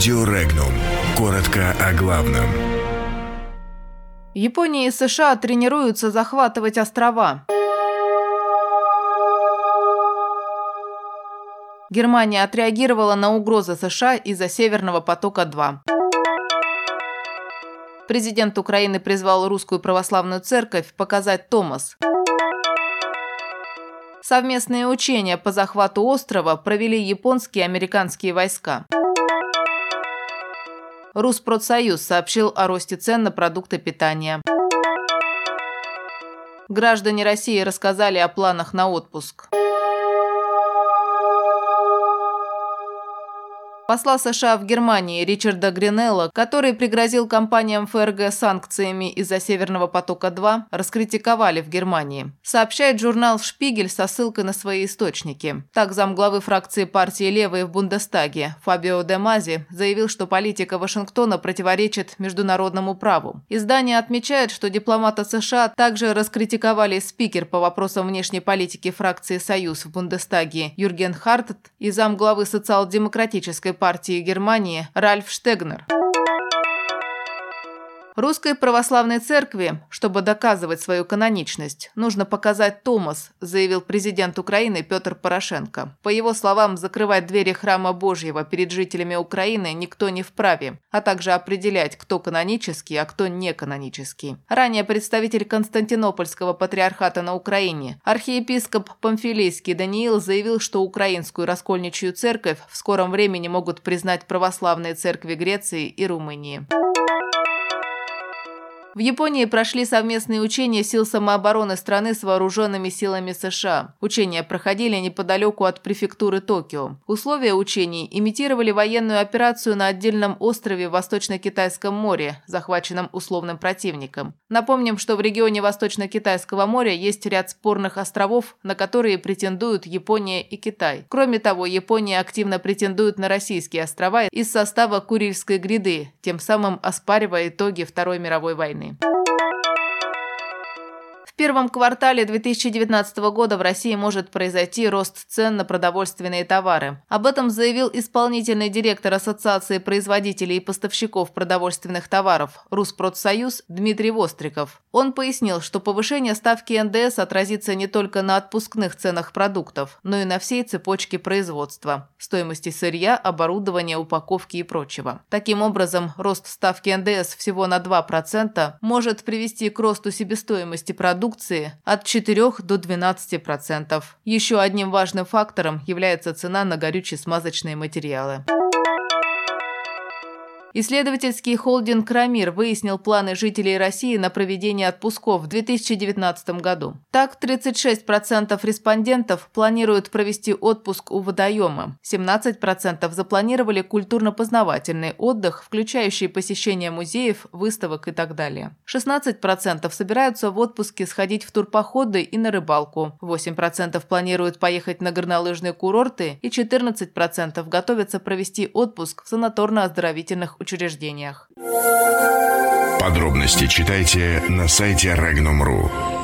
Радио Регнум. Коротко о главном. Япония и США тренируются захватывать острова. Германия отреагировала на угрозы США из-за Северного потока-2. Президент Украины призвал Русскую Православную Церковь показать Томас. Совместные учения по захвату острова провели японские и американские войска. Руспродсоюз сообщил о росте цен на продукты питания. Граждане России рассказали о планах на отпуск. Посла США в Германии Ричарда Гринелла, который пригрозил компаниям ФРГ санкциями из-за Северного потока-2, раскритиковали в Германии. Сообщает журнал «Шпигель» со ссылкой на свои источники. Так замглавы фракции партии «Левые» в Бундестаге Фабио де Мази заявил, что политика Вашингтона противоречит международному праву. Издание отмечает, что дипломаты США также раскритиковали спикер по вопросам внешней политики фракции «Союз» в Бундестаге Юрген Хартт и замглавы социал-демократической партии Германии Ральф Штегнер. Русской православной церкви, чтобы доказывать свою каноничность, нужно показать Томас, заявил президент Украины Петр Порошенко. По его словам, закрывать двери храма Божьего перед жителями Украины никто не вправе, а также определять, кто канонический, а кто не канонический. Ранее представитель Константинопольского патриархата на Украине, архиепископ Памфилийский Даниил заявил, что украинскую раскольничью церковь в скором времени могут признать православные церкви Греции и Румынии. В Японии прошли совместные учения сил самообороны страны с вооруженными силами США. Учения проходили неподалеку от префектуры Токио. Условия учений имитировали военную операцию на отдельном острове в Восточно-Китайском море, захваченном условным противником. Напомним, что в регионе Восточно-Китайского моря есть ряд спорных островов, на которые претендуют Япония и Китай. Кроме того, Япония активно претендует на российские острова из состава Курильской гряды, тем самым оспаривая итоги Второй мировой войны войны первом квартале 2019 года в России может произойти рост цен на продовольственные товары. Об этом заявил исполнительный директор Ассоциации производителей и поставщиков продовольственных товаров Руспродсоюз Дмитрий Востриков. Он пояснил, что повышение ставки НДС отразится не только на отпускных ценах продуктов, но и на всей цепочке производства, стоимости сырья, оборудования, упаковки и прочего. Таким образом, рост ставки НДС всего на 2% может привести к росту себестоимости продуктов продукции от 4 до 12%. Еще одним важным фактором является цена на горюче-смазочные материалы. Исследовательский холдинг «Крамир» выяснил планы жителей России на проведение отпусков в 2019 году. Так, 36% респондентов планируют провести отпуск у водоема, 17% запланировали культурно-познавательный отдых, включающий посещение музеев, выставок и так далее. 16% собираются в отпуске сходить в турпоходы и на рыбалку, 8% планируют поехать на горнолыжные курорты и 14% готовятся провести отпуск в санаторно-оздоровительных учреждениях. Подробности читайте на сайте Regnum.ru.